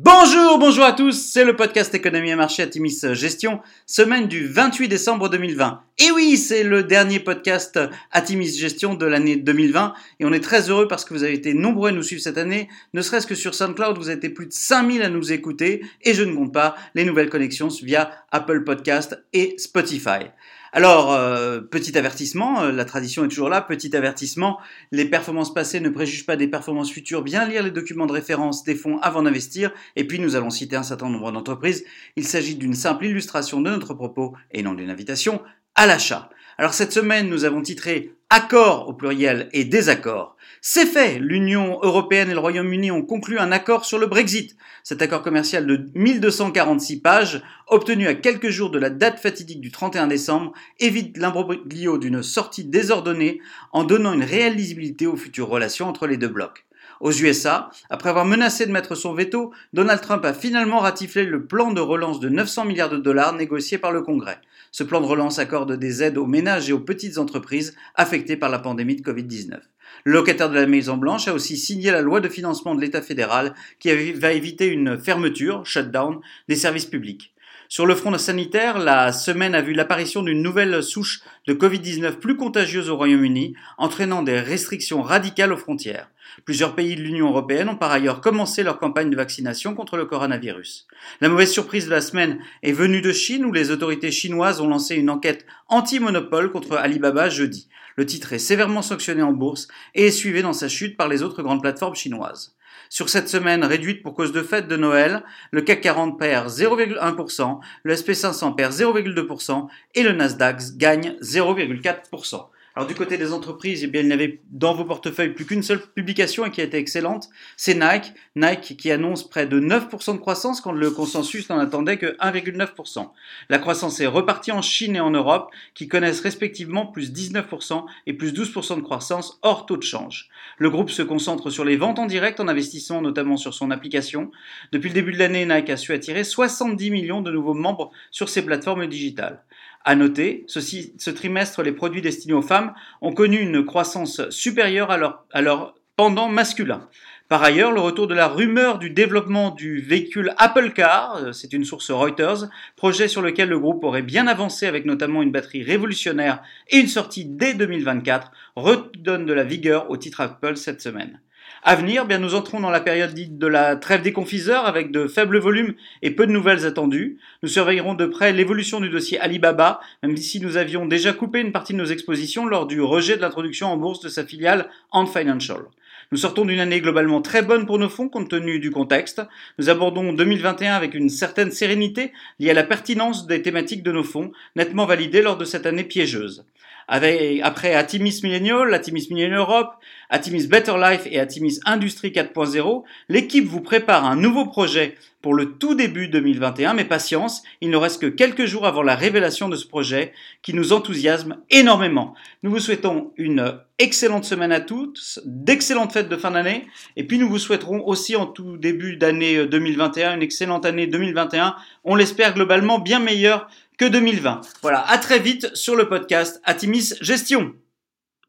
Bonjour, bonjour à tous, c'est le podcast Économie et Marché Atimis Gestion, semaine du 28 décembre 2020. Et oui, c'est le dernier podcast Atimis Gestion de l'année 2020 et on est très heureux parce que vous avez été nombreux à nous suivre cette année, ne serait-ce que sur SoundCloud, vous avez plus de 5000 à nous écouter. Et je ne compte pas les nouvelles connexions via Apple Podcast et Spotify. Alors, euh, petit avertissement, euh, la tradition est toujours là, petit avertissement, les performances passées ne préjugent pas des performances futures, bien lire les documents de référence des fonds avant d'investir, et puis nous allons citer un certain nombre d'entreprises, il s'agit d'une simple illustration de notre propos et non d'une invitation à l'achat. Alors cette semaine, nous avons titré Accord au pluriel et désaccord. C'est fait, l'Union européenne et le Royaume-Uni ont conclu un accord sur le Brexit. Cet accord commercial de 1246 pages, obtenu à quelques jours de la date fatidique du 31 décembre, évite l'imbroglio d'une sortie désordonnée en donnant une réelle lisibilité aux futures relations entre les deux blocs. Aux USA, après avoir menacé de mettre son veto, Donald Trump a finalement ratifié le plan de relance de 900 milliards de dollars négocié par le Congrès. Ce plan de relance accorde des aides aux ménages et aux petites entreprises affectées par la pandémie de Covid-19. Le locataire de la Maison Blanche a aussi signé la loi de financement de l'État fédéral qui va éviter une fermeture, shutdown, des services publics. Sur le front sanitaire, la semaine a vu l'apparition d'une nouvelle souche de Covid-19 plus contagieuse au Royaume-Uni, entraînant des restrictions radicales aux frontières. Plusieurs pays de l'Union européenne ont par ailleurs commencé leur campagne de vaccination contre le coronavirus. La mauvaise surprise de la semaine est venue de Chine où les autorités chinoises ont lancé une enquête anti-monopole contre Alibaba jeudi. Le titre est sévèrement sanctionné en bourse et est suivi dans sa chute par les autres grandes plateformes chinoises. Sur cette semaine réduite pour cause de fête de Noël, le CAC 40 perd 0,1%, le SP500 perd 0,2% et le Nasdaq gagne 0,4%. Alors du côté des entreprises, eh bien, il n'y avait dans vos portefeuilles plus qu'une seule publication et qui a été excellente, c'est Nike. Nike qui annonce près de 9% de croissance quand le consensus n'en attendait que 1,9%. La croissance est repartie en Chine et en Europe qui connaissent respectivement plus 19% et plus 12% de croissance hors taux de change. Le groupe se concentre sur les ventes en direct en investissant notamment sur son application. Depuis le début de l'année, Nike a su attirer 70 millions de nouveaux membres sur ses plateformes digitales. À noter, ce trimestre, les produits destinés aux femmes ont connu une croissance supérieure à leur, à leur pendant masculin. Par ailleurs, le retour de la rumeur du développement du véhicule Apple Car, euh, c'est une source Reuters, projet sur lequel le groupe aurait bien avancé avec notamment une batterie révolutionnaire et une sortie dès 2024, redonne de la vigueur au titre Apple cette semaine. À venir, bien nous entrons dans la période dite de la trêve des confiseurs avec de faibles volumes et peu de nouvelles attendues. Nous surveillerons de près l'évolution du dossier Alibaba, même si nous avions déjà coupé une partie de nos expositions lors du rejet de l'introduction en bourse de sa filiale Ant Financial. Nous sortons d'une année globalement très bonne pour nos fonds compte tenu du contexte. Nous abordons 2021 avec une certaine sérénité liée à la pertinence des thématiques de nos fonds, nettement validées lors de cette année piégeuse. Avec, après Atimis Millennial, Atimis Millennial Europe, Atimis Better Life et Atimis Industrie 4.0, l'équipe vous prépare un nouveau projet pour le tout début 2021, mais patience, il ne reste que quelques jours avant la révélation de ce projet qui nous enthousiasme énormément. Nous vous souhaitons une excellente semaine à tous, d'excellentes fêtes de fin d'année, et puis nous vous souhaiterons aussi en tout début d'année 2021 une excellente année 2021, on l'espère globalement bien meilleure que 2020. Voilà, à très vite sur le podcast Atimis Gestion.